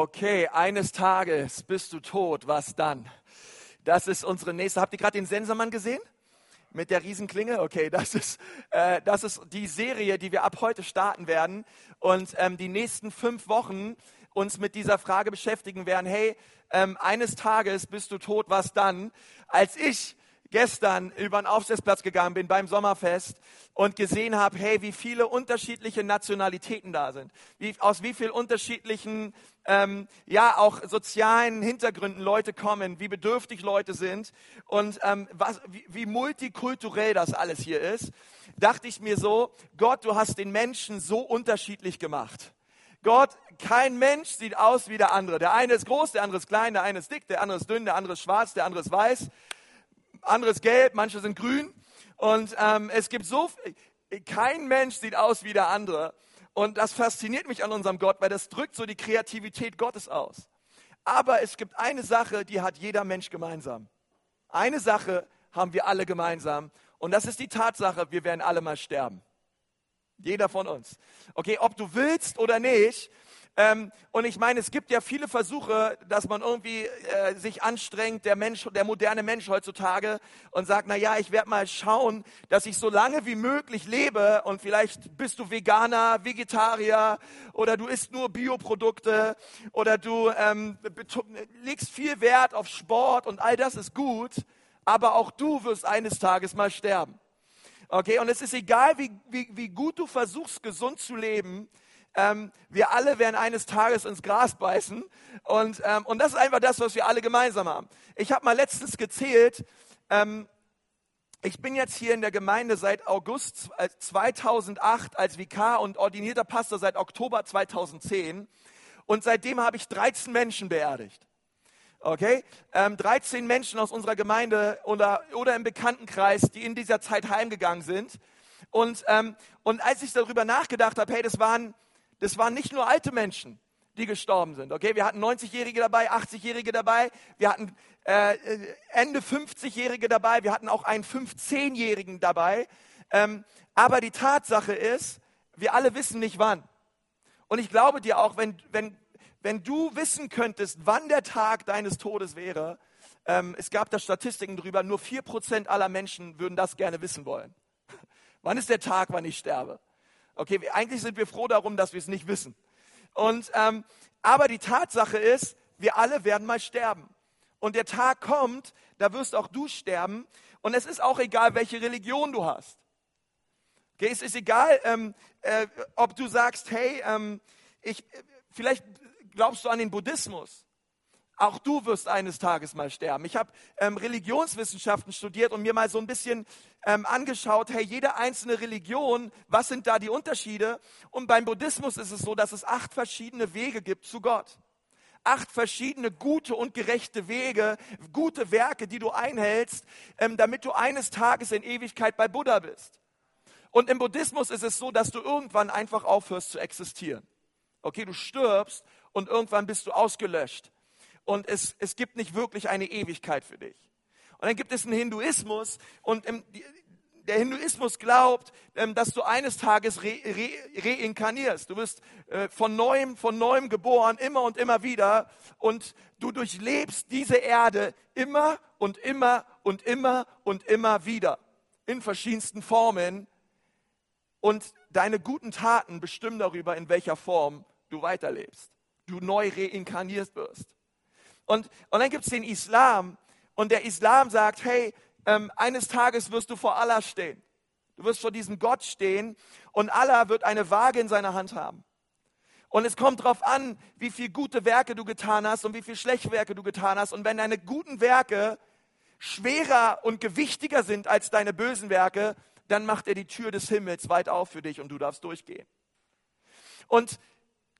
Okay, eines Tages bist du tot, was dann? Das ist unsere nächste. Habt ihr gerade den Sensormann gesehen? Mit der Riesenklinge? Okay, das ist, äh, das ist die Serie, die wir ab heute starten werden und ähm, die nächsten fünf Wochen uns mit dieser Frage beschäftigen werden. Hey, ähm, eines Tages bist du tot, was dann? Als ich gestern über den Aufsichtsplatz gegangen bin beim Sommerfest und gesehen habe, hey, wie viele unterschiedliche Nationalitäten da sind, wie, aus wie vielen unterschiedlichen, ähm, ja, auch sozialen Hintergründen Leute kommen, wie bedürftig Leute sind und ähm, was, wie, wie multikulturell das alles hier ist, dachte ich mir so, Gott, du hast den Menschen so unterschiedlich gemacht. Gott, kein Mensch sieht aus wie der andere. Der eine ist groß, der andere ist klein, der eine ist dick, der andere ist dünn, der andere ist schwarz, der andere ist weiß anderes gelb, manche sind grün. Und ähm, es gibt so, kein Mensch sieht aus wie der andere. Und das fasziniert mich an unserem Gott, weil das drückt so die Kreativität Gottes aus. Aber es gibt eine Sache, die hat jeder Mensch gemeinsam. Eine Sache haben wir alle gemeinsam. Und das ist die Tatsache, wir werden alle mal sterben. Jeder von uns. Okay, ob du willst oder nicht, ähm, und ich meine, es gibt ja viele Versuche, dass man irgendwie äh, sich anstrengt, der Mensch, der moderne Mensch heutzutage, und sagt, na ja, ich werde mal schauen, dass ich so lange wie möglich lebe und vielleicht bist du Veganer, Vegetarier oder du isst nur Bioprodukte oder du ähm, legst viel Wert auf Sport und all das ist gut, aber auch du wirst eines Tages mal sterben. Okay, und es ist egal, wie, wie, wie gut du versuchst, gesund zu leben, ähm, wir alle werden eines Tages ins Gras beißen. Und, ähm, und das ist einfach das, was wir alle gemeinsam haben. Ich habe mal letztens gezählt, ähm, ich bin jetzt hier in der Gemeinde seit August 2008 als Vikar und ordinierter Pastor seit Oktober 2010. Und seitdem habe ich 13 Menschen beerdigt. Okay? Ähm, 13 Menschen aus unserer Gemeinde oder, oder im Bekanntenkreis, die in dieser Zeit heimgegangen sind. Und, ähm, und als ich darüber nachgedacht habe, hey, das waren das waren nicht nur alte Menschen, die gestorben sind. Okay, wir hatten 90-Jährige dabei, 80-Jährige dabei, wir hatten äh, Ende 50-Jährige dabei, wir hatten auch einen 15-Jährigen dabei. Ähm, aber die Tatsache ist, wir alle wissen nicht wann. Und ich glaube dir auch, wenn, wenn, wenn du wissen könntest, wann der Tag deines Todes wäre, ähm, es gab da Statistiken drüber, nur 4% aller Menschen würden das gerne wissen wollen. wann ist der Tag, wann ich sterbe? Okay, eigentlich sind wir froh darum, dass wir es nicht wissen. Und, ähm, aber die Tatsache ist, wir alle werden mal sterben. Und der Tag kommt, da wirst auch du sterben. Und es ist auch egal, welche Religion du hast. Okay, es ist egal, ähm, äh, ob du sagst, hey, ähm, ich, vielleicht glaubst du an den Buddhismus. Auch du wirst eines Tages mal sterben. Ich habe ähm, Religionswissenschaften studiert und mir mal so ein bisschen ähm, angeschaut, hey, jede einzelne Religion, was sind da die Unterschiede? Und beim Buddhismus ist es so, dass es acht verschiedene Wege gibt zu Gott. Acht verschiedene gute und gerechte Wege, gute Werke, die du einhältst, ähm, damit du eines Tages in Ewigkeit bei Buddha bist. Und im Buddhismus ist es so, dass du irgendwann einfach aufhörst zu existieren. Okay, du stirbst und irgendwann bist du ausgelöscht und es, es gibt nicht wirklich eine Ewigkeit für dich. Und dann gibt es einen Hinduismus und im, der Hinduismus glaubt, ähm, dass du eines Tages re, re, reinkarnierst. Du wirst äh, von neuem, von neuem geboren, immer und immer wieder. Und du durchlebst diese Erde immer und immer und immer und immer wieder. In verschiedensten Formen. Und deine guten Taten bestimmen darüber, in welcher Form du weiterlebst. Du neu reinkarniert wirst. Und, und dann gibt es den Islam. Und der Islam sagt, hey, ähm, eines Tages wirst du vor Allah stehen. Du wirst vor diesem Gott stehen und Allah wird eine Waage in seiner Hand haben. Und es kommt darauf an, wie viele gute Werke du getan hast und wie viele schlechte Werke du getan hast. Und wenn deine guten Werke schwerer und gewichtiger sind als deine bösen Werke, dann macht er die Tür des Himmels weit auf für dich und du darfst durchgehen. Und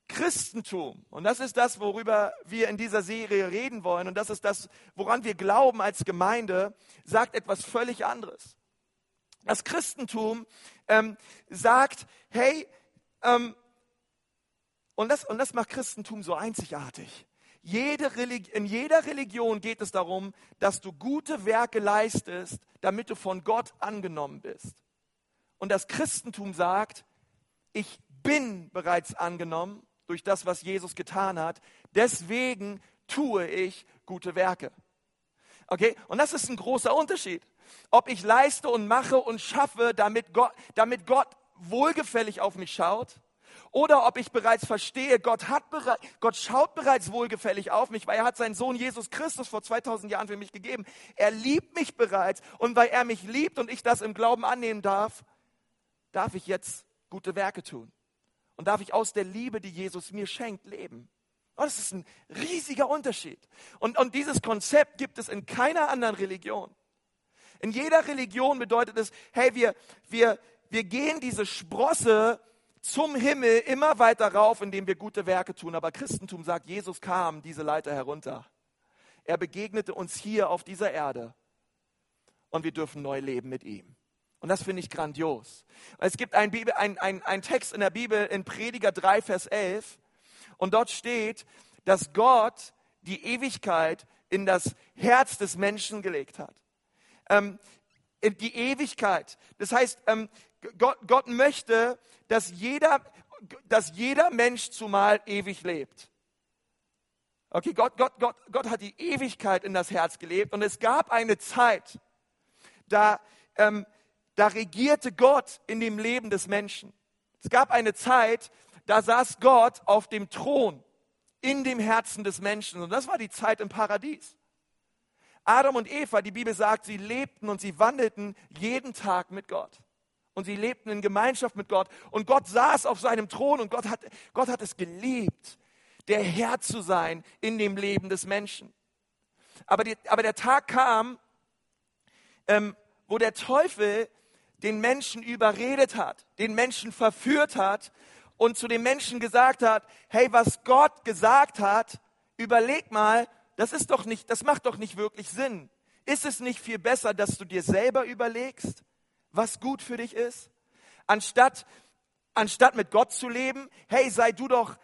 Christentum, und das ist das, worüber wir in dieser Serie reden wollen, und das ist das, woran wir glauben als Gemeinde, sagt etwas völlig anderes. Das Christentum ähm, sagt, hey, ähm, und, das, und das macht Christentum so einzigartig. Jede in jeder Religion geht es darum, dass du gute Werke leistest, damit du von Gott angenommen bist. Und das Christentum sagt, ich bin bereits angenommen durch das, was Jesus getan hat. Deswegen tue ich gute Werke. Okay? Und das ist ein großer Unterschied. Ob ich leiste und mache und schaffe, damit Gott, damit Gott wohlgefällig auf mich schaut, oder ob ich bereits verstehe, Gott, hat Gott schaut bereits wohlgefällig auf mich, weil er hat seinen Sohn Jesus Christus vor 2000 Jahren für mich gegeben. Er liebt mich bereits und weil er mich liebt und ich das im Glauben annehmen darf, darf ich jetzt gute Werke tun. Und darf ich aus der Liebe, die Jesus mir schenkt, leben. Oh, das ist ein riesiger Unterschied. Und, und dieses Konzept gibt es in keiner anderen Religion. In jeder Religion bedeutet es, hey, wir, wir, wir gehen diese Sprosse zum Himmel immer weiter rauf, indem wir gute Werke tun. Aber Christentum sagt, Jesus kam diese Leiter herunter. Er begegnete uns hier auf dieser Erde und wir dürfen neu leben mit ihm. Und das finde ich grandios. Es gibt einen, ein, ein, ein Text in der Bibel in Prediger 3, Vers 11 und dort steht, dass Gott die Ewigkeit in das Herz des Menschen gelegt hat. Ähm, die Ewigkeit. Das heißt, ähm, Gott, Gott möchte, dass jeder, dass jeder Mensch zumal ewig lebt. Okay, Gott, Gott, Gott, Gott hat die Ewigkeit in das Herz gelebt und es gab eine Zeit, da, ähm, da regierte Gott in dem Leben des Menschen. Es gab eine Zeit, da saß Gott auf dem Thron in dem Herzen des Menschen und das war die Zeit im Paradies. Adam und Eva, die Bibel sagt, sie lebten und sie wandelten jeden Tag mit Gott und sie lebten in Gemeinschaft mit Gott. Und Gott saß auf seinem Thron und Gott hat, Gott hat es geliebt, der Herr zu sein in dem Leben des Menschen. Aber, die, aber der Tag kam, ähm, wo der Teufel den Menschen überredet hat, den Menschen verführt hat und zu den Menschen gesagt hat, hey, was Gott gesagt hat, überleg mal, das ist doch nicht, das macht doch nicht wirklich Sinn. Ist es nicht viel besser, dass du dir selber überlegst? was gut für dich ist? Anstatt, anstatt mit Gott zu leben, hey, sei du doch,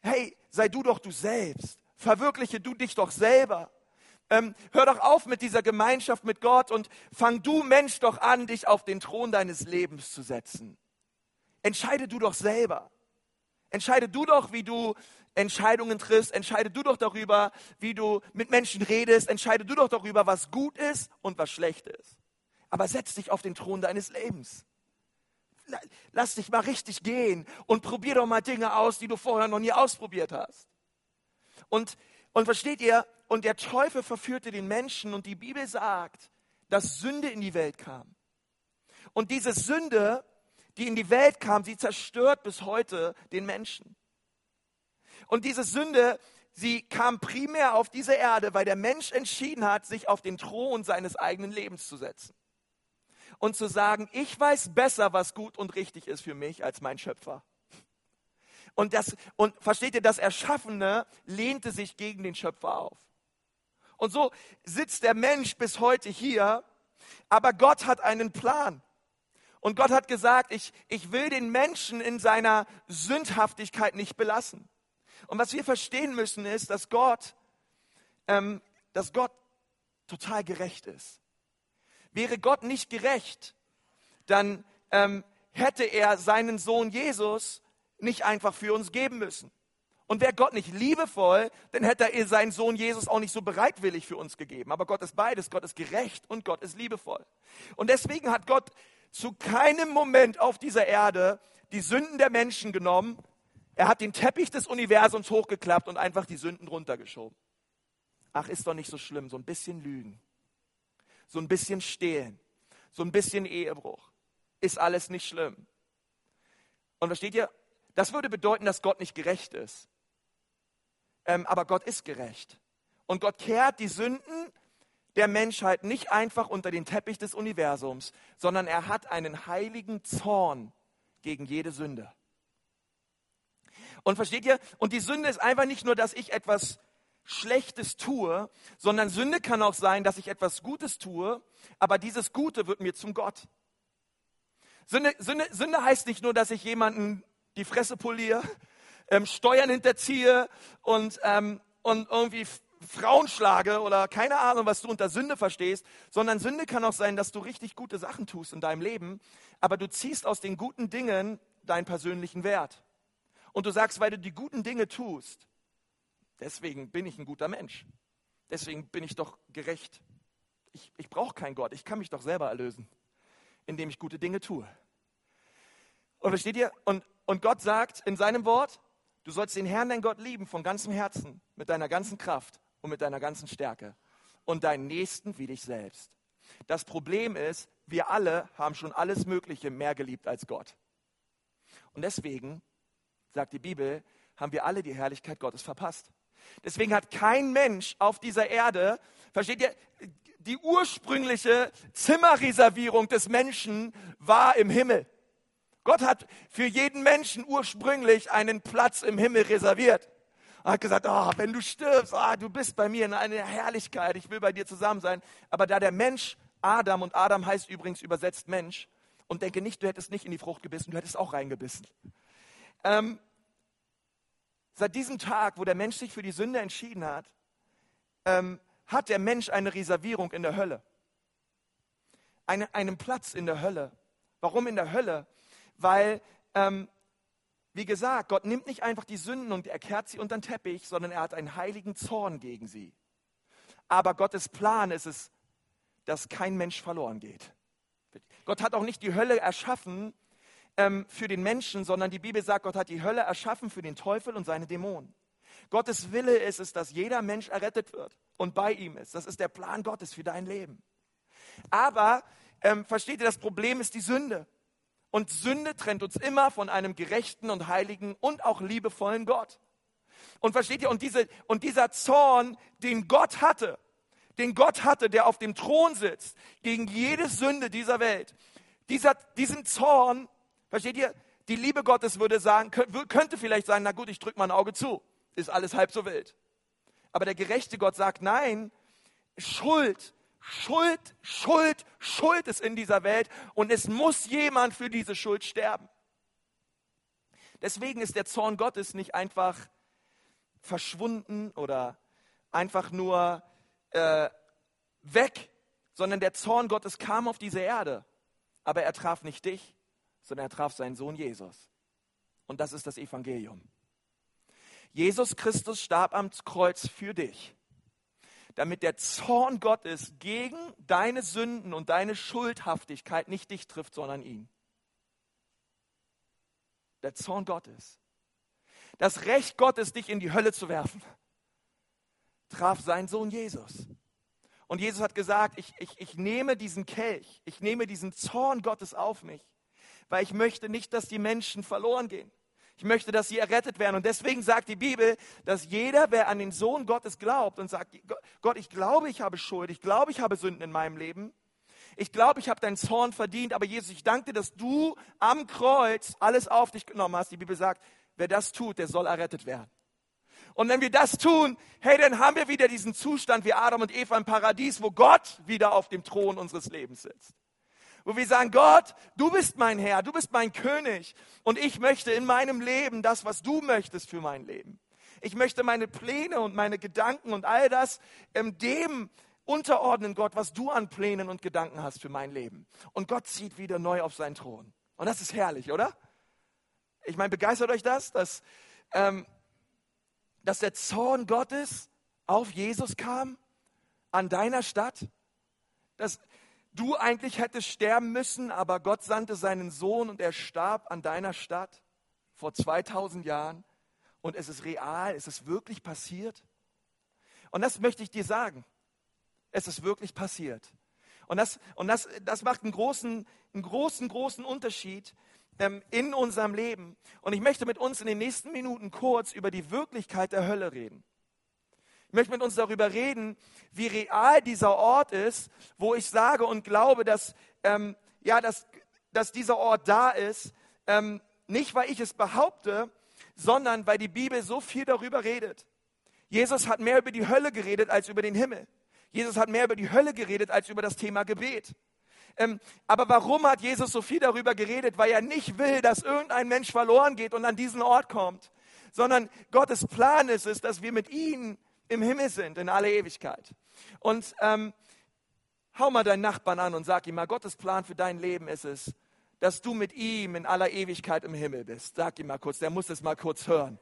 hey, sei du doch du selbst. Verwirkliche du dich doch selber. Ähm, hör doch auf mit dieser Gemeinschaft mit Gott und fang du Mensch doch an, dich auf den Thron deines Lebens zu setzen. Entscheide du doch selber. Entscheide du doch, wie du Entscheidungen triffst. Entscheide du doch darüber, wie du mit Menschen redest. Entscheide du doch darüber, was gut ist und was schlecht ist aber setz dich auf den Thron deines Lebens. Lass dich mal richtig gehen und probier doch mal Dinge aus, die du vorher noch nie ausprobiert hast. Und, und versteht ihr, und der Teufel verführte den Menschen und die Bibel sagt, dass Sünde in die Welt kam. Und diese Sünde, die in die Welt kam, sie zerstört bis heute den Menschen. Und diese Sünde, sie kam primär auf diese Erde, weil der Mensch entschieden hat, sich auf den Thron seines eigenen Lebens zu setzen und zu sagen, ich weiß besser, was gut und richtig ist für mich als mein Schöpfer. Und, das, und versteht ihr, das Erschaffene lehnte sich gegen den Schöpfer auf. Und so sitzt der Mensch bis heute hier, aber Gott hat einen Plan. Und Gott hat gesagt, ich, ich will den Menschen in seiner Sündhaftigkeit nicht belassen. Und was wir verstehen müssen ist, dass Gott, ähm, dass Gott total gerecht ist. Wäre Gott nicht gerecht, dann ähm, hätte er seinen Sohn Jesus nicht einfach für uns geben müssen. Und wäre Gott nicht liebevoll, dann hätte er seinen Sohn Jesus auch nicht so bereitwillig für uns gegeben. Aber Gott ist beides. Gott ist gerecht und Gott ist liebevoll. Und deswegen hat Gott zu keinem Moment auf dieser Erde die Sünden der Menschen genommen. Er hat den Teppich des Universums hochgeklappt und einfach die Sünden runtergeschoben. Ach, ist doch nicht so schlimm, so ein bisschen Lügen so ein bisschen stehlen, so ein bisschen Ehebruch. Ist alles nicht schlimm. Und versteht ihr, das würde bedeuten, dass Gott nicht gerecht ist. Ähm, aber Gott ist gerecht. Und Gott kehrt die Sünden der Menschheit nicht einfach unter den Teppich des Universums, sondern er hat einen heiligen Zorn gegen jede Sünde. Und versteht ihr? Und die Sünde ist einfach nicht nur, dass ich etwas Schlechtes tue, sondern Sünde kann auch sein, dass ich etwas Gutes tue, aber dieses Gute wird mir zum Gott. Sünde, Sünde, Sünde heißt nicht nur, dass ich jemanden die Fresse poliere, ähm, Steuern hinterziehe und, ähm, und irgendwie Frauen schlage oder keine Ahnung, was du unter Sünde verstehst, sondern Sünde kann auch sein, dass du richtig gute Sachen tust in deinem Leben, aber du ziehst aus den guten Dingen deinen persönlichen Wert. Und du sagst, weil du die guten Dinge tust, deswegen bin ich ein guter Mensch. Deswegen bin ich doch gerecht. Ich, ich brauche keinen Gott. Ich kann mich doch selber erlösen, indem ich gute Dinge tue. Und versteht ihr? Und, und Gott sagt in seinem Wort, du sollst den Herrn, dein Gott, lieben von ganzem Herzen, mit deiner ganzen Kraft und mit deiner ganzen Stärke und deinen Nächsten wie dich selbst. Das Problem ist, wir alle haben schon alles Mögliche mehr geliebt als Gott. Und deswegen, sagt die Bibel, haben wir alle die Herrlichkeit Gottes verpasst. Deswegen hat kein Mensch auf dieser Erde, versteht ihr, die ursprüngliche Zimmerreservierung des Menschen war im Himmel. Gott hat für jeden Menschen ursprünglich einen Platz im Himmel reserviert. Er hat gesagt, oh, wenn du stirbst, oh, du bist bei mir in einer Herrlichkeit, ich will bei dir zusammen sein. Aber da der Mensch Adam, und Adam heißt übrigens übersetzt Mensch, und denke nicht, du hättest nicht in die Frucht gebissen, du hättest auch reingebissen. Ähm, seit diesem Tag, wo der Mensch sich für die Sünde entschieden hat, ähm, hat der Mensch eine Reservierung in der Hölle. Eine, einen Platz in der Hölle. Warum in der Hölle? Weil, ähm, wie gesagt, Gott nimmt nicht einfach die Sünden und er kehrt sie unter den Teppich, sondern er hat einen heiligen Zorn gegen sie. Aber Gottes Plan ist es, dass kein Mensch verloren geht. Gott hat auch nicht die Hölle erschaffen ähm, für den Menschen, sondern die Bibel sagt, Gott hat die Hölle erschaffen für den Teufel und seine Dämonen. Gottes Wille ist es, dass jeder Mensch errettet wird und bei ihm ist. Das ist der Plan Gottes für dein Leben. Aber ähm, versteht ihr, das Problem ist die Sünde. Und Sünde trennt uns immer von einem gerechten und heiligen und auch liebevollen Gott. Und versteht ihr, und, diese, und dieser Zorn, den Gott hatte, den Gott hatte, der auf dem Thron sitzt, gegen jede Sünde dieser Welt, dieser, diesen Zorn, versteht ihr, die Liebe Gottes würde sagen, könnte vielleicht sagen, na gut, ich drücke mal ein Auge zu, ist alles halb so wild. Aber der gerechte Gott sagt, nein, Schuld Schuld, Schuld, Schuld ist in dieser Welt und es muss jemand für diese Schuld sterben. Deswegen ist der Zorn Gottes nicht einfach verschwunden oder einfach nur äh, weg, sondern der Zorn Gottes kam auf diese Erde. Aber er traf nicht dich, sondern er traf seinen Sohn Jesus. Und das ist das Evangelium. Jesus Christus starb am Kreuz für dich damit der Zorn Gottes gegen deine Sünden und deine Schuldhaftigkeit nicht dich trifft, sondern ihn. Der Zorn Gottes. Das Recht Gottes, dich in die Hölle zu werfen, traf sein Sohn Jesus. Und Jesus hat gesagt, ich, ich, ich nehme diesen Kelch, ich nehme diesen Zorn Gottes auf mich, weil ich möchte nicht, dass die Menschen verloren gehen. Ich möchte, dass sie errettet werden. Und deswegen sagt die Bibel, dass jeder, wer an den Sohn Gottes glaubt und sagt, Gott, ich glaube, ich habe Schuld, ich glaube, ich habe Sünden in meinem Leben, ich glaube, ich habe deinen Zorn verdient, aber Jesus, ich danke dir, dass du am Kreuz alles auf dich genommen hast. Die Bibel sagt, wer das tut, der soll errettet werden. Und wenn wir das tun, hey, dann haben wir wieder diesen Zustand wie Adam und Eva im Paradies, wo Gott wieder auf dem Thron unseres Lebens sitzt wo wir sagen, Gott, du bist mein Herr, du bist mein König und ich möchte in meinem Leben das, was du möchtest für mein Leben. Ich möchte meine Pläne und meine Gedanken und all das ähm, dem unterordnen, Gott, was du an Plänen und Gedanken hast für mein Leben. Und Gott zieht wieder neu auf seinen Thron. Und das ist herrlich, oder? Ich meine, begeistert euch das, dass, ähm, dass der Zorn Gottes auf Jesus kam, an deiner Stadt? Dass, du eigentlich hättest sterben müssen, aber Gott sandte seinen Sohn und er starb an deiner Stadt vor 2000 Jahren. Und es ist real, es ist wirklich passiert. Und das möchte ich dir sagen. Es ist wirklich passiert. Und das, und das, das macht einen großen, einen großen, großen Unterschied ähm, in unserem Leben. Und ich möchte mit uns in den nächsten Minuten kurz über die Wirklichkeit der Hölle reden. Ich möchte mit uns darüber reden, wie real dieser Ort ist, wo ich sage und glaube, dass, ähm, ja, dass, dass dieser Ort da ist. Ähm, nicht, weil ich es behaupte, sondern weil die Bibel so viel darüber redet. Jesus hat mehr über die Hölle geredet als über den Himmel. Jesus hat mehr über die Hölle geredet als über das Thema Gebet. Ähm, aber warum hat Jesus so viel darüber geredet? Weil er nicht will, dass irgendein Mensch verloren geht und an diesen Ort kommt, sondern Gottes Plan ist es, dass wir mit ihm im Himmel sind in alle Ewigkeit. Und ähm, hau mal deinen Nachbarn an und sag ihm mal, Gottes Plan für dein Leben ist es, dass du mit ihm in aller Ewigkeit im Himmel bist. Sag ihm mal kurz, der muss es mal kurz hören.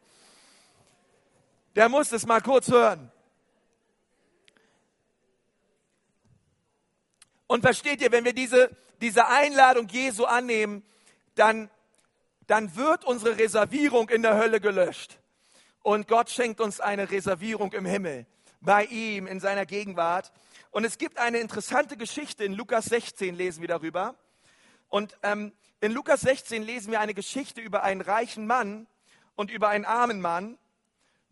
Der muss es mal kurz hören. Und versteht ihr, wenn wir diese, diese Einladung Jesu annehmen, dann, dann wird unsere Reservierung in der Hölle gelöscht. Und Gott schenkt uns eine Reservierung im Himmel, bei ihm, in seiner Gegenwart. Und es gibt eine interessante Geschichte, in Lukas 16 lesen wir darüber. Und ähm, in Lukas 16 lesen wir eine Geschichte über einen reichen Mann und über einen armen Mann.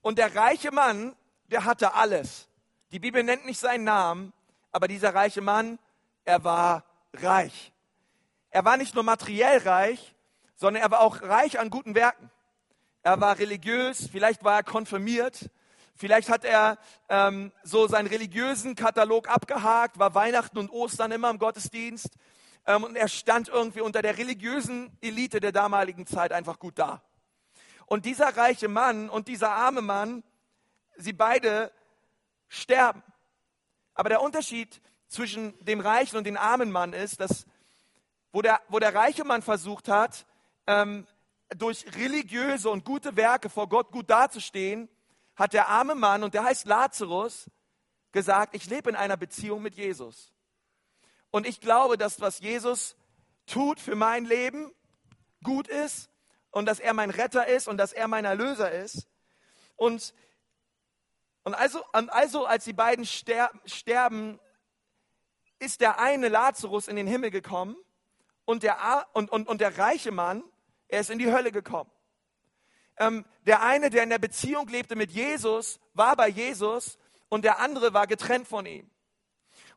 Und der reiche Mann, der hatte alles. Die Bibel nennt nicht seinen Namen, aber dieser reiche Mann, er war reich. Er war nicht nur materiell reich, sondern er war auch reich an guten Werken. Er war religiös, vielleicht war er konfirmiert, vielleicht hat er ähm, so seinen religiösen Katalog abgehakt, war Weihnachten und Ostern immer im Gottesdienst ähm, und er stand irgendwie unter der religiösen Elite der damaligen Zeit einfach gut da. Und dieser reiche Mann und dieser arme Mann, sie beide sterben. Aber der Unterschied zwischen dem reichen und dem armen Mann ist, dass wo der, wo der reiche Mann versucht hat, ähm, durch religiöse und gute Werke vor Gott gut dazustehen, hat der arme Mann, und der heißt Lazarus, gesagt, ich lebe in einer Beziehung mit Jesus. Und ich glaube, dass was Jesus tut für mein Leben gut ist und dass er mein Retter ist und dass er mein Erlöser ist. Und, und also, also als die beiden sterben, ist der eine Lazarus in den Himmel gekommen und der, und, und, und der reiche Mann, er ist in die Hölle gekommen. Ähm, der eine, der in der Beziehung lebte mit Jesus, war bei Jesus und der andere war getrennt von ihm.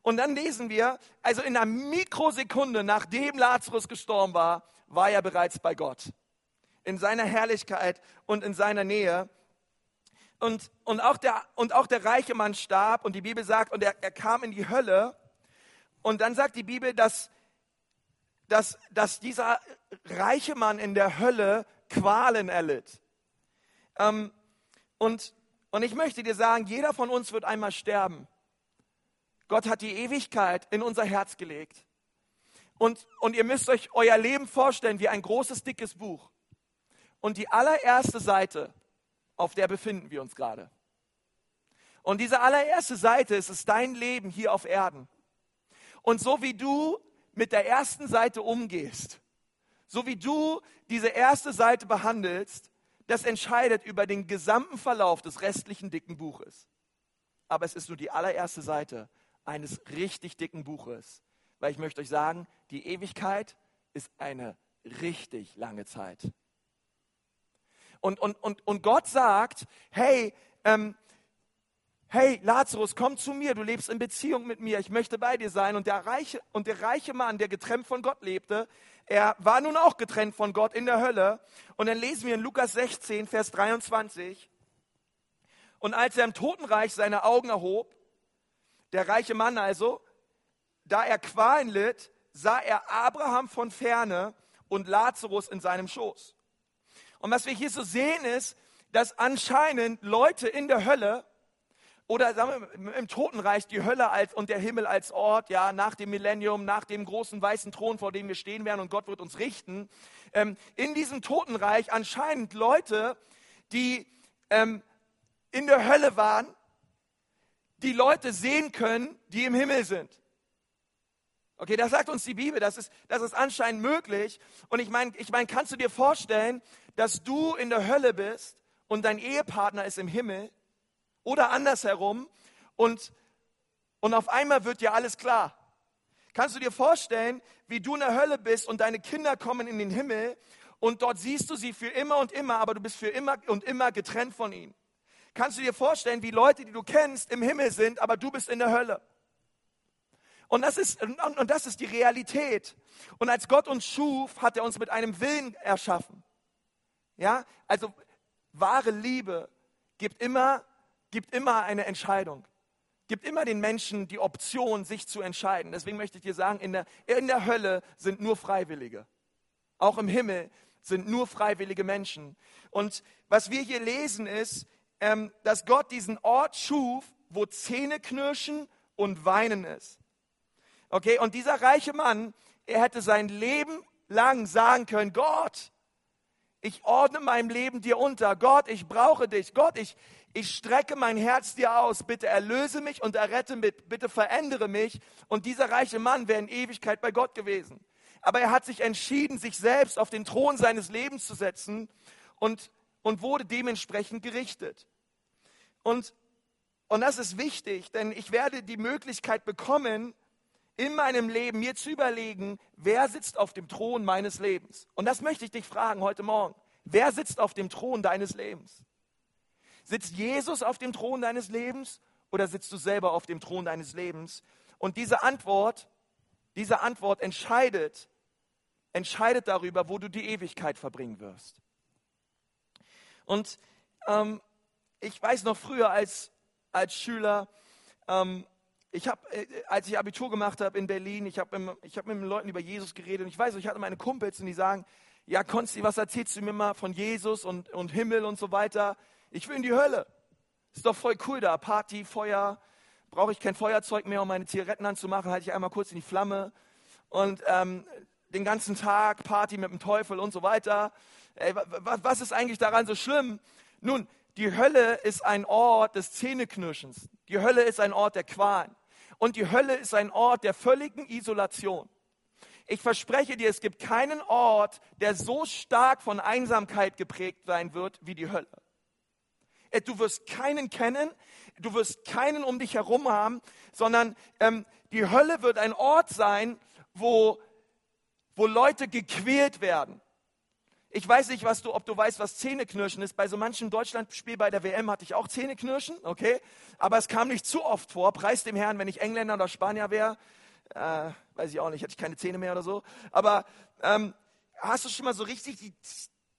Und dann lesen wir, also in einer Mikrosekunde, nachdem Lazarus gestorben war, war er bereits bei Gott. In seiner Herrlichkeit und in seiner Nähe. Und, und, auch, der, und auch der reiche Mann starb und die Bibel sagt, und er, er kam in die Hölle. Und dann sagt die Bibel, dass, dass, dass dieser reiche Mann in der Hölle Qualen erlitt. Ähm, und, und ich möchte dir sagen, jeder von uns wird einmal sterben. Gott hat die Ewigkeit in unser Herz gelegt. Und, und ihr müsst euch euer Leben vorstellen wie ein großes, dickes Buch. Und die allererste Seite, auf der befinden wir uns gerade. Und diese allererste Seite ist, ist dein Leben hier auf Erden. Und so wie du mit der ersten Seite umgehst, so wie du diese erste Seite behandelst, das entscheidet über den gesamten Verlauf des restlichen dicken Buches. Aber es ist nur die allererste Seite eines richtig dicken Buches. Weil ich möchte euch sagen, die Ewigkeit ist eine richtig lange Zeit. Und, und, und, und Gott sagt, hey, ähm, hey Lazarus, komm zu mir, du lebst in Beziehung mit mir, ich möchte bei dir sein. Und der reiche, und der reiche Mann, der getrennt von Gott lebte, er war nun auch getrennt von Gott in der Hölle. Und dann lesen wir in Lukas 16, Vers 23. Und als er im Totenreich seine Augen erhob, der reiche Mann also, da er Qualen litt, sah er Abraham von ferne und Lazarus in seinem Schoß. Und was wir hier so sehen ist, dass anscheinend Leute in der Hölle oder sagen wir, im Totenreich die Hölle als, und der Himmel als Ort, ja, nach dem Millennium, nach dem großen weißen Thron, vor dem wir stehen werden und Gott wird uns richten. Ähm, in diesem Totenreich anscheinend Leute, die ähm, in der Hölle waren die Leute sehen können, die im Himmel sind. Okay, das sagt uns die Bibel, das ist, das ist anscheinend möglich. Und ich meine, ich mein, kannst du dir vorstellen, dass du in der Hölle bist und dein Ehepartner ist im Himmel oder andersherum und, und auf einmal wird dir alles klar. Kannst du dir vorstellen, wie du in der Hölle bist und deine Kinder kommen in den Himmel und dort siehst du sie für immer und immer, aber du bist für immer und immer getrennt von ihnen kannst du dir vorstellen, wie Leute, die du kennst, im Himmel sind, aber du bist in der Hölle. Und das ist, und, das ist die Realität. Und als Gott uns schuf, hat er uns mit einem Willen erschaffen. Ja, also wahre Liebe gibt immer, gibt immer eine Entscheidung. Gibt immer den Menschen die Option, sich zu entscheiden. Deswegen möchte ich dir sagen, in der, in der Hölle sind nur Freiwillige. Auch im Himmel sind nur freiwillige Menschen. Und was wir hier lesen ist, ähm, dass Gott diesen Ort schuf, wo Zähne knirschen und Weinen ist. Okay, und dieser reiche Mann, er hätte sein Leben lang sagen können, Gott, ich ordne meinem Leben dir unter. Gott, ich brauche dich. Gott, ich, ich strecke mein Herz dir aus. Bitte erlöse mich und errette mich. Bitte verändere mich. Und dieser reiche Mann wäre in Ewigkeit bei Gott gewesen. Aber er hat sich entschieden, sich selbst auf den Thron seines Lebens zu setzen und, und wurde dementsprechend gerichtet. Und, und das ist wichtig, denn ich werde die Möglichkeit bekommen, in meinem Leben mir zu überlegen, wer sitzt auf dem Thron meines Lebens. Und das möchte ich dich fragen heute Morgen. Wer sitzt auf dem Thron deines Lebens? Sitzt Jesus auf dem Thron deines Lebens oder sitzt du selber auf dem Thron deines Lebens? Und diese Antwort, diese Antwort entscheidet, entscheidet darüber, wo du die Ewigkeit verbringen wirst. Und ähm, ich weiß noch früher als, als Schüler, ähm, ich habe, äh, als ich Abitur gemacht habe in Berlin, ich habe ich hab mit Leuten über Jesus geredet und ich weiß, ich hatte meine Kumpels und die sagen, ja Konsti, was erzählst du mir mal von Jesus und, und Himmel und so weiter? Ich will in die Hölle. Ist doch voll cool da, Party, Feuer, brauche ich kein Feuerzeug mehr, um meine Zigaretten anzumachen, halte ich einmal kurz in die Flamme und ähm, den ganzen Tag Party mit dem Teufel und so weiter. Ey, was ist eigentlich daran so schlimm? Nun, die Hölle ist ein Ort des Zähneknirschens. Die Hölle ist ein Ort der Qualen. Und die Hölle ist ein Ort der völligen Isolation. Ich verspreche dir, es gibt keinen Ort, der so stark von Einsamkeit geprägt sein wird wie die Hölle. Äh, du wirst keinen kennen, du wirst keinen um dich herum haben, sondern ähm, die Hölle wird ein Ort sein, wo, wo Leute gequält werden. Ich weiß nicht, was du, ob du weißt, was Zähneknirschen ist. Bei so manchen Deutschlandspiel bei der WM hatte ich auch Zähneknirschen, okay? Aber es kam nicht zu oft vor. Preis dem Herrn, wenn ich Engländer oder Spanier wäre, äh, weiß ich auch nicht, hätte ich keine Zähne mehr oder so. Aber ähm, hast du schon mal so richtig die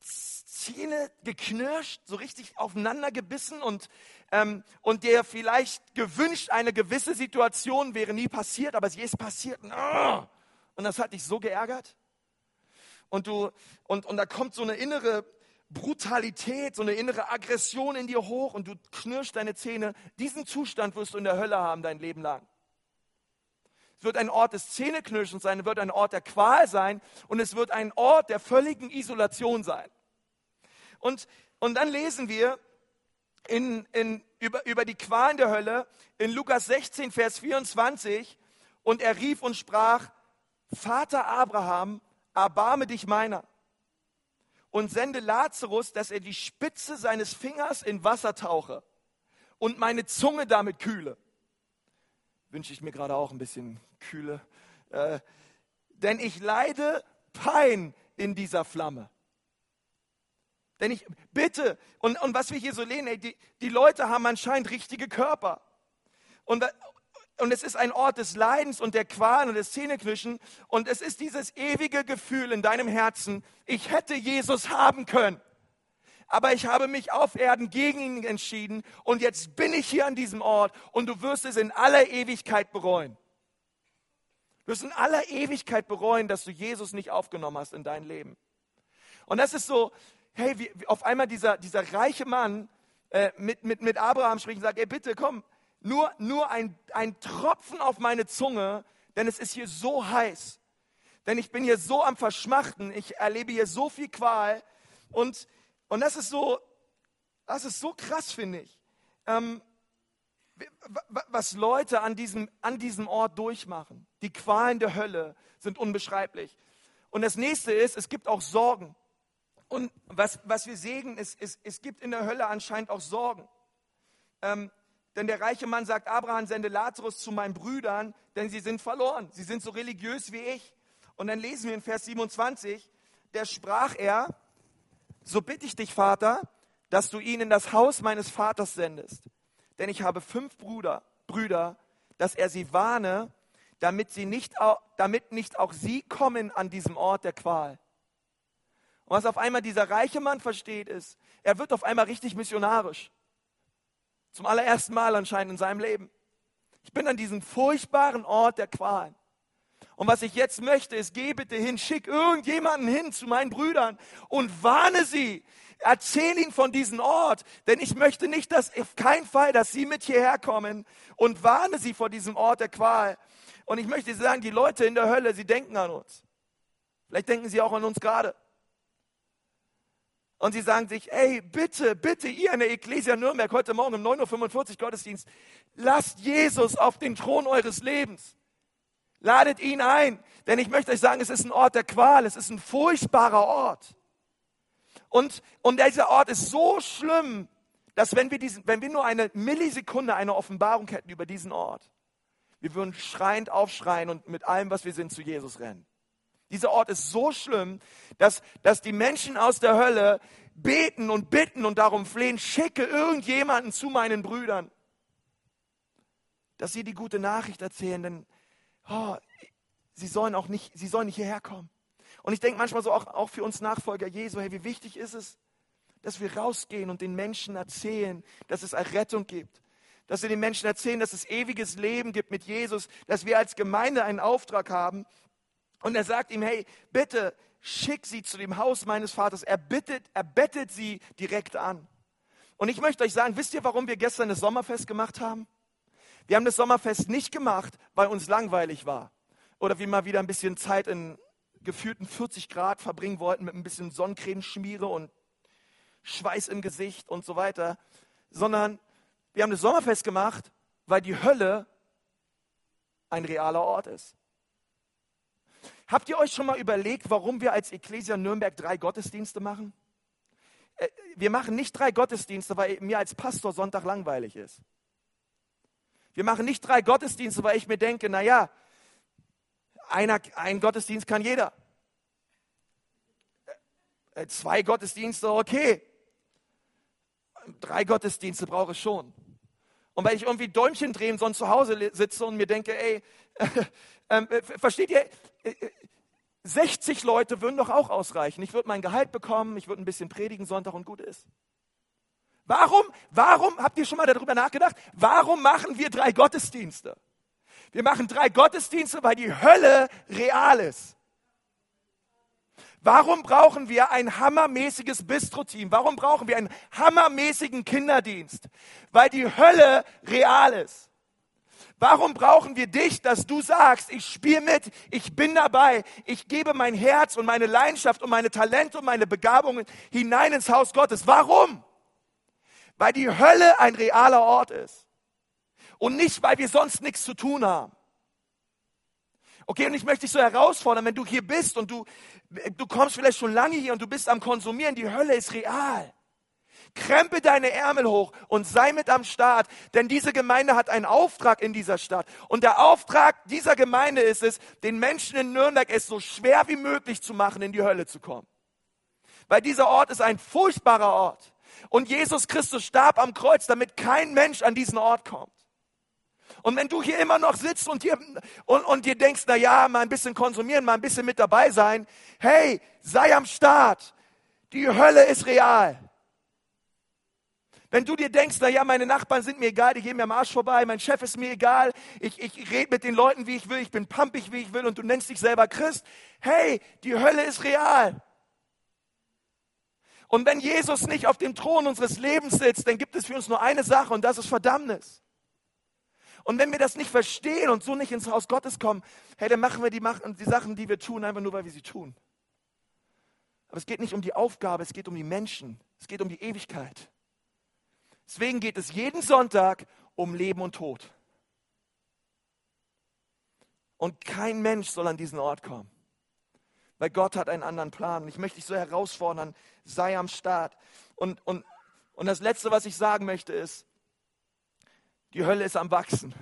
Zähne geknirscht, so richtig aufeinander gebissen und, ähm, und dir vielleicht gewünscht, eine gewisse Situation wäre nie passiert, aber sie ist passiert. Und das hat dich so geärgert? Und du, und, und da kommt so eine innere Brutalität, so eine innere Aggression in dir hoch und du knirschst deine Zähne. Diesen Zustand wirst du in der Hölle haben dein Leben lang. Es wird ein Ort des Zähneknirschens sein, es wird ein Ort der Qual sein und es wird ein Ort der völligen Isolation sein. Und, und dann lesen wir in, in, über, über die Qualen der Hölle in Lukas 16, Vers 24 und er rief und sprach, Vater Abraham, erbarme dich meiner und sende Lazarus, dass er die Spitze seines Fingers in Wasser tauche und meine Zunge damit kühle. Wünsche ich mir gerade auch ein bisschen Kühle. Äh, denn ich leide Pein in dieser Flamme. Denn ich bitte, und, und was wir hier so lehnen, ey, die, die Leute haben anscheinend richtige Körper. Und, und es ist ein Ort des Leidens und der Qualen und des Zähneknirschen und es ist dieses ewige Gefühl in deinem Herzen, ich hätte Jesus haben können, aber ich habe mich auf Erden gegen ihn entschieden und jetzt bin ich hier an diesem Ort und du wirst es in aller Ewigkeit bereuen. Du wirst in aller Ewigkeit bereuen, dass du Jesus nicht aufgenommen hast in dein Leben. Und das ist so, hey, wie, auf einmal dieser, dieser reiche Mann äh, mit, mit, mit Abraham spricht und sagt, ey, bitte komm, nur, nur ein, ein Tropfen auf meine Zunge, denn es ist hier so heiß. Denn ich bin hier so am Verschmachten, ich erlebe hier so viel Qual. Und, und das ist so, das ist so krass, finde ich. Ähm, was Leute an diesem, an diesem Ort durchmachen. Die Qualen der Hölle sind unbeschreiblich. Und das nächste ist, es gibt auch Sorgen. Und was, was wir sehen, ist, ist, es gibt in der Hölle anscheinend auch Sorgen. Ähm, denn der reiche Mann sagt, Abraham sende Lazarus zu meinen Brüdern, denn sie sind verloren. Sie sind so religiös wie ich. Und dann lesen wir in Vers 27, der sprach er, so bitte ich dich, Vater, dass du ihn in das Haus meines Vaters sendest. Denn ich habe fünf Brüder, Brüder, dass er sie warne, damit, sie nicht, damit nicht auch sie kommen an diesem Ort der Qual. Und was auf einmal dieser reiche Mann versteht, ist, er wird auf einmal richtig missionarisch. Zum allerersten Mal anscheinend in seinem Leben. Ich bin an diesem furchtbaren Ort der Qualen. Und was ich jetzt möchte, ist, geh bitte hin, schick irgendjemanden hin zu meinen Brüdern und warne sie. Erzähl ihnen von diesem Ort, denn ich möchte nicht, dass auf keinen Fall, dass sie mit hierher kommen und warne sie vor diesem Ort der Qual. Und ich möchte sagen, die Leute in der Hölle, sie denken an uns. Vielleicht denken Sie auch an uns gerade. Und sie sagen sich, ey, bitte, bitte, ihr in der Ecclesia Nürnberg heute Morgen um 9.45 Uhr Gottesdienst, lasst Jesus auf den Thron eures Lebens. Ladet ihn ein. Denn ich möchte euch sagen, es ist ein Ort der Qual, es ist ein furchtbarer Ort. Und, und dieser Ort ist so schlimm, dass wenn wir, diesen, wenn wir nur eine Millisekunde eine Offenbarung hätten über diesen Ort, wir würden schreiend aufschreien und mit allem, was wir sind, zu Jesus rennen. Dieser Ort ist so schlimm, dass, dass die Menschen aus der Hölle beten und bitten und darum flehen, schicke irgendjemanden zu meinen Brüdern, dass sie die gute Nachricht erzählen, denn oh, sie sollen auch nicht, sie sollen nicht hierher kommen. Und ich denke manchmal so auch, auch für uns Nachfolger Jesu, hey, wie wichtig ist es, dass wir rausgehen und den Menschen erzählen, dass es Errettung gibt. Dass wir den Menschen erzählen, dass es ewiges Leben gibt mit Jesus, dass wir als Gemeinde einen Auftrag haben. Und er sagt ihm, hey, bitte schick sie zu dem Haus meines Vaters. Er bittet, er bettet sie direkt an. Und ich möchte euch sagen, wisst ihr, warum wir gestern das Sommerfest gemacht haben? Wir haben das Sommerfest nicht gemacht, weil uns langweilig war. Oder wir mal wieder ein bisschen Zeit in gefühlten 40 Grad verbringen wollten mit ein bisschen Sonnencremeschmiere und Schweiß im Gesicht und so weiter, sondern wir haben das Sommerfest gemacht, weil die Hölle ein realer Ort ist. Habt ihr euch schon mal überlegt, warum wir als Ecclesia Nürnberg drei Gottesdienste machen? Äh, wir machen nicht drei Gottesdienste, weil mir als Pastor Sonntag langweilig ist. Wir machen nicht drei Gottesdienste, weil ich mir denke, naja, einer, ein Gottesdienst kann jeder. Äh, zwei Gottesdienste, okay drei Gottesdienste brauche ich schon. Und weil ich irgendwie Däumchen drehen, sonst zu Hause sitze und mir denke, ey, äh, äh, versteht ihr, 60 äh, Leute würden doch auch ausreichen. Ich würde mein Gehalt bekommen, ich würde ein bisschen predigen Sonntag und gut ist. Warum, warum, habt ihr schon mal darüber nachgedacht, warum machen wir drei Gottesdienste? Wir machen drei Gottesdienste, weil die Hölle real ist. Warum brauchen wir ein hammermäßiges Bistro-Team? Warum brauchen wir einen hammermäßigen Kinderdienst? Weil die Hölle real ist. Warum brauchen wir dich, dass du sagst, ich spiele mit, ich bin dabei, ich gebe mein Herz und meine Leidenschaft und meine Talente und meine Begabungen hinein ins Haus Gottes? Warum? Weil die Hölle ein realer Ort ist. Und nicht, weil wir sonst nichts zu tun haben. Okay, und ich möchte dich so herausfordern, wenn du hier bist und du, du kommst vielleicht schon lange hier und du bist am Konsumieren, die Hölle ist real. Krempe deine Ärmel hoch und sei mit am Start, denn diese Gemeinde hat einen Auftrag in dieser Stadt. Und der Auftrag dieser Gemeinde ist es, den Menschen in Nürnberg es so schwer wie möglich zu machen, in die Hölle zu kommen. Weil dieser Ort ist ein furchtbarer Ort. Und Jesus Christus starb am Kreuz, damit kein Mensch an diesen Ort kommt. Und wenn du hier immer noch sitzt und dir, und, und dir denkst, na ja, mal ein bisschen konsumieren, mal ein bisschen mit dabei sein, hey, sei am Start. Die Hölle ist real. Wenn du dir denkst, na ja, meine Nachbarn sind mir egal, die gehen mir am Arsch vorbei, mein Chef ist mir egal, ich, ich rede mit den Leuten, wie ich will, ich bin pumpig, wie ich will und du nennst dich selber Christ, hey, die Hölle ist real. Und wenn Jesus nicht auf dem Thron unseres Lebens sitzt, dann gibt es für uns nur eine Sache und das ist Verdammnis. Und wenn wir das nicht verstehen und so nicht ins Haus Gottes kommen, hey, dann machen wir die, die Sachen, die wir tun, einfach nur, weil wir sie tun. Aber es geht nicht um die Aufgabe, es geht um die Menschen, es geht um die Ewigkeit. Deswegen geht es jeden Sonntag um Leben und Tod. Und kein Mensch soll an diesen Ort kommen. Weil Gott hat einen anderen Plan. Und ich möchte dich so herausfordern, sei am Start. Und, und, und das Letzte, was ich sagen möchte, ist, die Hölle ist am Wachsen.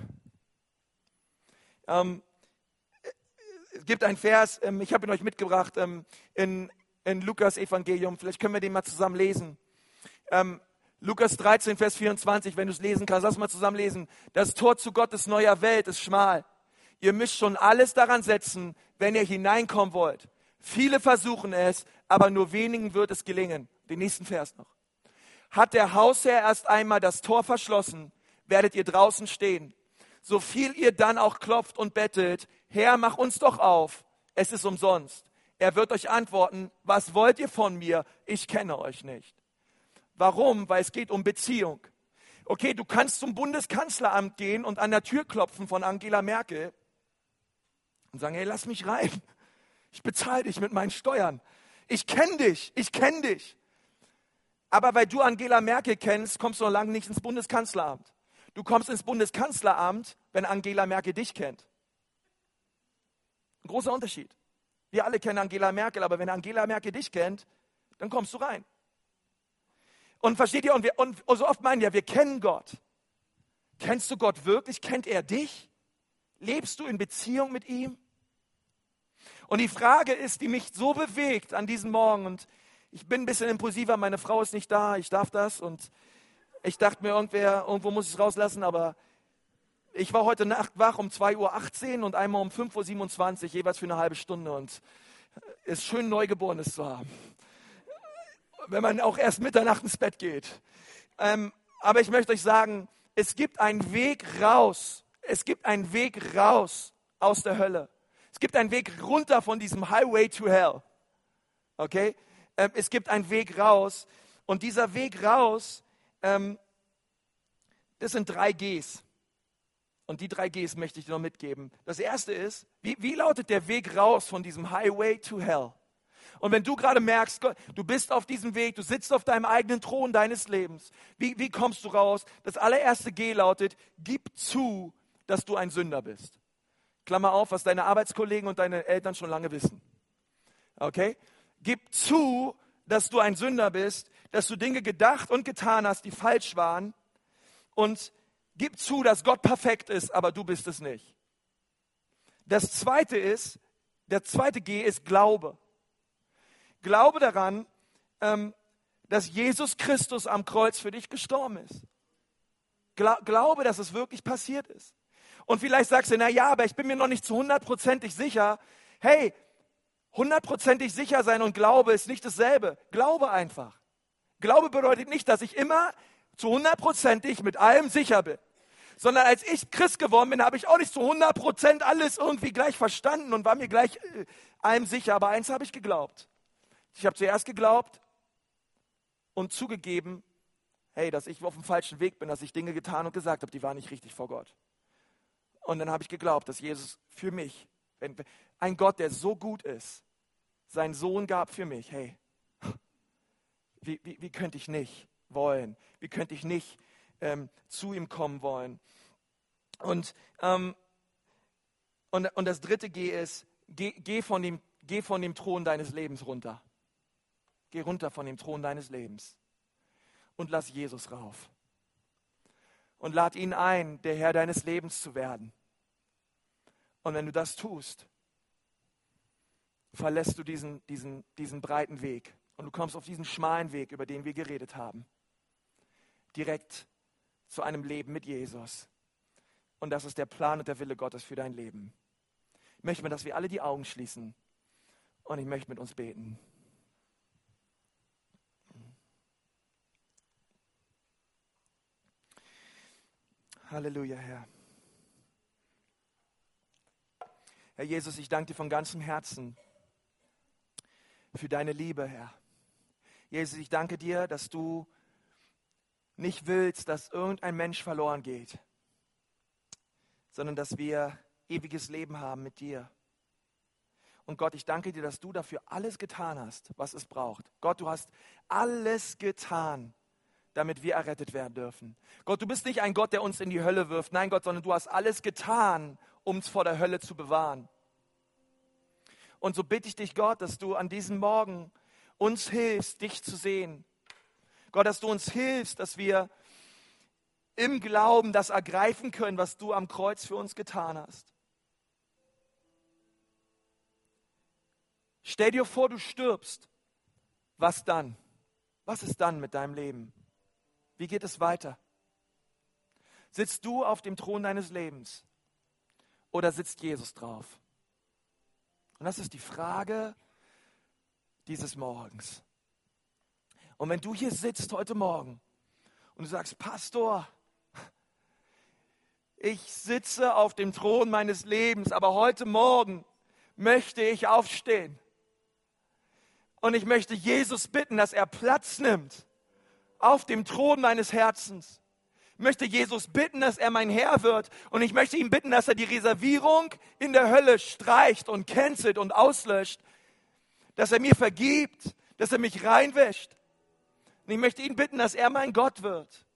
Ähm, es gibt einen Vers, ähm, ich habe ihn euch mitgebracht, ähm, in, in Lukas Evangelium. Vielleicht können wir den mal zusammen lesen. Ähm, Lukas 13, Vers 24, wenn du es lesen kannst, lass mal zusammen lesen. Das Tor zu Gottes neuer Welt ist schmal. Ihr müsst schon alles daran setzen, wenn ihr hineinkommen wollt. Viele versuchen es, aber nur wenigen wird es gelingen. Den nächsten Vers noch. Hat der Hausherr erst einmal das Tor verschlossen, werdet ihr draußen stehen. So viel ihr dann auch klopft und bettelt, Herr, mach uns doch auf, es ist umsonst. Er wird euch antworten, was wollt ihr von mir? Ich kenne euch nicht. Warum? Weil es geht um Beziehung. Okay, du kannst zum Bundeskanzleramt gehen und an der Tür klopfen von Angela Merkel und sagen, hey, lass mich rein. Ich bezahle dich mit meinen Steuern. Ich kenne dich, ich kenne dich. Aber weil du Angela Merkel kennst, kommst du noch lange nicht ins Bundeskanzleramt. Du kommst ins Bundeskanzleramt, wenn Angela Merkel dich kennt. Ein großer Unterschied. Wir alle kennen Angela Merkel, aber wenn Angela Merkel dich kennt, dann kommst du rein. Und versteht ihr, und, wir, und so oft meinen wir, wir kennen Gott. Kennst du Gott wirklich? Kennt er dich? Lebst du in Beziehung mit ihm? Und die Frage ist, die mich so bewegt an diesem Morgen, und ich bin ein bisschen impulsiver, meine Frau ist nicht da, ich darf das, und ich dachte mir, irgendwer, irgendwo muss ich es rauslassen, aber ich war heute Nacht wach um 2.18 Uhr und einmal um 5.27 Uhr, jeweils für eine halbe Stunde. Und es ist schön, Neugeborenes zu haben. Wenn man auch erst Mitternacht ins Bett geht. Ähm, aber ich möchte euch sagen, es gibt einen Weg raus. Es gibt einen Weg raus aus der Hölle. Es gibt einen Weg runter von diesem Highway to Hell. Okay? Ähm, es gibt einen Weg raus. Und dieser Weg raus, ähm, das sind drei Gs. Und die drei Gs möchte ich dir noch mitgeben. Das erste ist, wie, wie lautet der Weg raus von diesem Highway to Hell? Und wenn du gerade merkst, du bist auf diesem Weg, du sitzt auf deinem eigenen Thron deines Lebens, wie, wie kommst du raus? Das allererste G lautet, gib zu, dass du ein Sünder bist. Klammer auf, was deine Arbeitskollegen und deine Eltern schon lange wissen. Okay? Gib zu, dass du ein Sünder bist, dass du Dinge gedacht und getan hast, die falsch waren. Und Gib zu, dass Gott perfekt ist, aber du bist es nicht. Das zweite ist, der zweite G ist Glaube. Glaube daran, ähm, dass Jesus Christus am Kreuz für dich gestorben ist. Glaube, dass es wirklich passiert ist. Und vielleicht sagst du, na ja, aber ich bin mir noch nicht zu hundertprozentig sicher. Hey, hundertprozentig sicher sein und Glaube ist nicht dasselbe. Glaube einfach. Glaube bedeutet nicht, dass ich immer zu hundertprozentig mit allem sicher bin sondern als ich Christ geworden bin, habe ich auch nicht zu 100 Prozent alles irgendwie gleich verstanden und war mir gleich äh, allem sicher. Aber eins habe ich geglaubt. Ich habe zuerst geglaubt und zugegeben, hey, dass ich auf dem falschen Weg bin, dass ich Dinge getan und gesagt habe, die waren nicht richtig vor Gott. Und dann habe ich geglaubt, dass Jesus für mich, ein Gott, der so gut ist, seinen Sohn gab für mich. Hey, wie, wie, wie könnte ich nicht wollen? Wie könnte ich nicht ähm, zu ihm kommen wollen. Und, ähm, und, und das dritte G ist, geh, geh, von dem, geh von dem Thron deines Lebens runter. Geh runter von dem Thron deines Lebens und lass Jesus rauf. Und lad ihn ein, der Herr deines Lebens zu werden. Und wenn du das tust, verlässt du diesen, diesen, diesen breiten Weg und du kommst auf diesen schmalen Weg, über den wir geredet haben. Direkt zu einem Leben mit Jesus. Und das ist der Plan und der Wille Gottes für dein Leben. Ich möchte mir, dass wir alle die Augen schließen und ich möchte mit uns beten. Halleluja, Herr. Herr Jesus, ich danke dir von ganzem Herzen für deine Liebe, Herr. Jesus, ich danke dir, dass du nicht willst, dass irgendein Mensch verloren geht, sondern dass wir ewiges Leben haben mit dir. Und Gott, ich danke dir, dass du dafür alles getan hast, was es braucht. Gott, du hast alles getan, damit wir errettet werden dürfen. Gott, du bist nicht ein Gott, der uns in die Hölle wirft. Nein, Gott, sondern du hast alles getan, um uns vor der Hölle zu bewahren. Und so bitte ich dich, Gott, dass du an diesem Morgen uns hilfst, dich zu sehen, Gott, dass du uns hilfst, dass wir im Glauben das ergreifen können, was du am Kreuz für uns getan hast. Stell dir vor, du stirbst. Was dann? Was ist dann mit deinem Leben? Wie geht es weiter? Sitzt du auf dem Thron deines Lebens oder sitzt Jesus drauf? Und das ist die Frage dieses Morgens. Und wenn du hier sitzt heute Morgen und du sagst, Pastor, ich sitze auf dem Thron meines Lebens, aber heute Morgen möchte ich aufstehen. Und ich möchte Jesus bitten, dass er Platz nimmt auf dem Thron meines Herzens. möchte Jesus bitten, dass er mein Herr wird. Und ich möchte ihn bitten, dass er die Reservierung in der Hölle streicht und cancelt und auslöscht. Dass er mir vergibt, dass er mich reinwäscht. Und ich möchte ihn bitten, dass er mein Gott wird.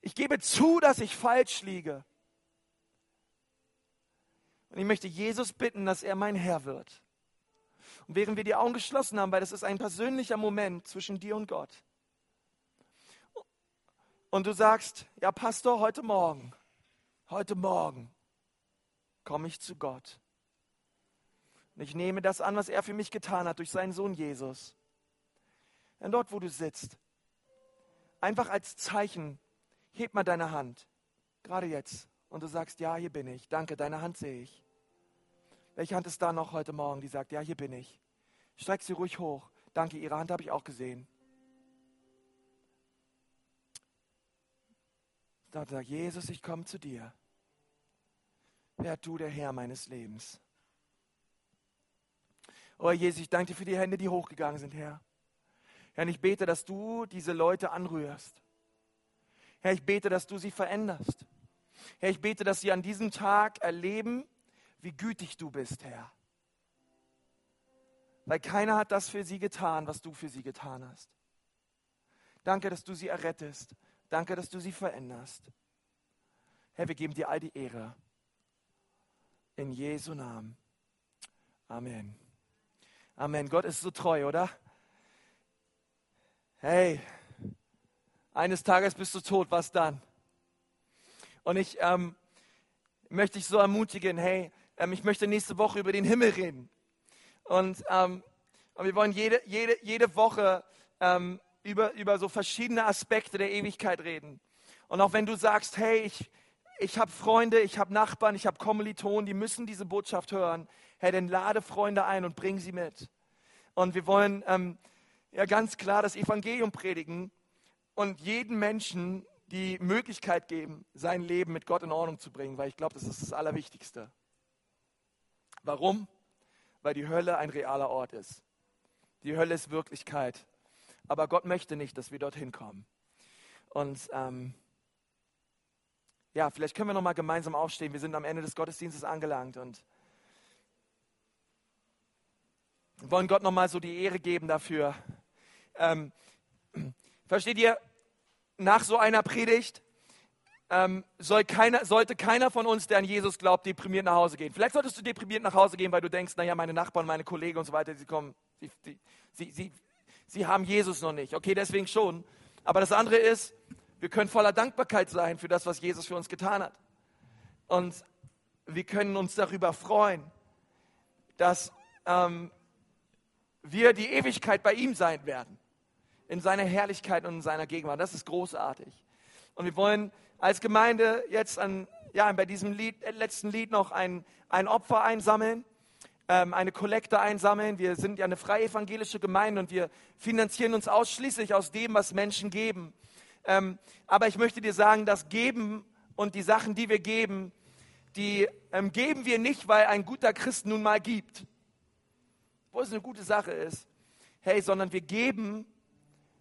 Ich gebe zu, dass ich falsch liege. Und ich möchte Jesus bitten, dass er mein Herr wird. Und während wir die Augen geschlossen haben, weil das ist ein persönlicher Moment zwischen dir und Gott. Und du sagst, ja Pastor, heute Morgen, heute Morgen komme ich zu Gott. Und ich nehme das an, was er für mich getan hat durch seinen Sohn Jesus. Und dort, wo du sitzt, einfach als Zeichen, heb mal deine Hand, gerade jetzt. Und du sagst, ja, hier bin ich. Danke, deine Hand sehe ich. Welche Hand ist da noch heute Morgen, die sagt, ja, hier bin ich? Streck sie ruhig hoch. Danke, ihre Hand habe ich auch gesehen. Dann sagt Jesus, ich komme zu dir. Wer du der Herr meines Lebens? Oh Jesus, ich danke dir für die Hände, die hochgegangen sind, Herr. Herr, ich bete, dass du diese Leute anrührst. Herr, ich bete, dass du sie veränderst. Herr, ich bete, dass sie an diesem Tag erleben, wie gütig du bist, Herr. Weil keiner hat das für sie getan, was du für sie getan hast. Danke, dass du sie errettest. Danke, dass du sie veränderst. Herr, wir geben dir all die Ehre. In Jesu Namen. Amen. Amen. Gott ist so treu, oder? Hey, eines Tages bist du tot, was dann? Und ich ähm, möchte dich so ermutigen, hey, ähm, ich möchte nächste Woche über den Himmel reden. Und, ähm, und wir wollen jede, jede, jede Woche ähm, über, über so verschiedene Aspekte der Ewigkeit reden. Und auch wenn du sagst, hey, ich, ich habe Freunde, ich habe Nachbarn, ich habe Kommilitonen, die müssen diese Botschaft hören, hey, dann lade Freunde ein und bring sie mit. Und wir wollen ähm, ja ganz klar das Evangelium predigen und jeden Menschen die Möglichkeit geben, sein Leben mit Gott in Ordnung zu bringen, weil ich glaube, das ist das Allerwichtigste. Warum? Weil die Hölle ein realer Ort ist. Die Hölle ist Wirklichkeit. Aber Gott möchte nicht, dass wir dorthin kommen. Und ähm, ja, vielleicht können wir noch mal gemeinsam aufstehen. Wir sind am Ende des Gottesdienstes angelangt und wollen Gott noch mal so die Ehre geben dafür. Ähm, versteht ihr? Nach so einer Predigt ähm, soll keiner, sollte keiner von uns, der an Jesus glaubt, deprimiert nach Hause gehen. Vielleicht solltest du deprimiert nach Hause gehen, weil du denkst, naja, meine Nachbarn, meine Kollegen und so weiter, sie kommen, sie, sie, sie, sie, haben Jesus noch nicht. Okay, deswegen schon. Aber das andere ist, wir können voller Dankbarkeit sein für das, was Jesus für uns getan hat. Und wir können uns darüber freuen, dass ähm, wir die Ewigkeit bei ihm sein werden. In seiner Herrlichkeit und in seiner Gegenwart. Das ist großartig. Und wir wollen als Gemeinde jetzt an, ja, bei diesem Lied, äh, letzten Lied noch ein, ein Opfer einsammeln, ähm, eine Kollekte einsammeln. Wir sind ja eine freie evangelische Gemeinde und wir finanzieren uns ausschließlich aus dem, was Menschen geben. Ähm, aber ich möchte dir sagen, das Geben und die Sachen, die wir geben, die ähm, geben wir nicht, weil ein guter Christ nun mal gibt, wo es eine gute Sache ist, hey, sondern wir geben,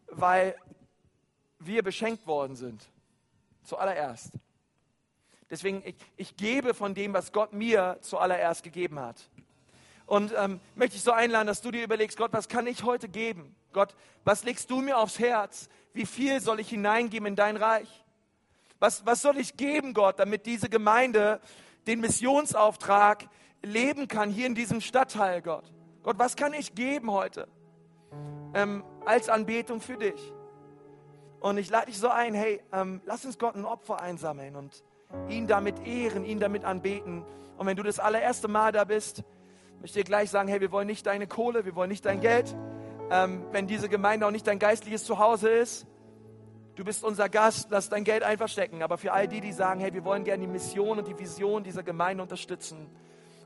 weil wir beschenkt worden sind. Zuallererst. Deswegen, ich, ich gebe von dem, was Gott mir zuallererst gegeben hat. Und ähm, möchte ich so einladen, dass du dir überlegst, Gott, was kann ich heute geben? Gott, was legst du mir aufs Herz? Wie viel soll ich hineingeben in dein Reich? Was, was soll ich geben, Gott, damit diese Gemeinde den Missionsauftrag leben kann hier in diesem Stadtteil, Gott? Gott, was kann ich geben heute ähm, als Anbetung für dich? Und ich lade dich so ein, hey, ähm, lass uns Gott ein Opfer einsammeln und ihn damit ehren, ihn damit anbeten. Und wenn du das allererste Mal da bist, möchte ich dir gleich sagen, hey, wir wollen nicht deine Kohle, wir wollen nicht dein Geld. Ähm, wenn diese Gemeinde auch nicht dein geistliches Zuhause ist, du bist unser Gast, lass dein Geld einfach stecken. Aber für all die, die sagen, hey, wir wollen gerne die Mission und die Vision dieser Gemeinde unterstützen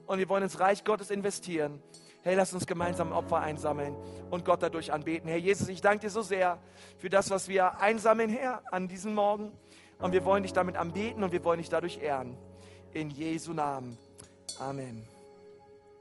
und wir wollen ins Reich Gottes investieren, hey, lass uns gemeinsam Opfer einsammeln und Gott dadurch anbeten. Herr Jesus, ich danke dir so sehr für das, was wir einsammeln, Herr, an diesem Morgen. Und wir wollen dich damit anbeten und wir wollen dich dadurch ehren. In Jesu Namen. Amen.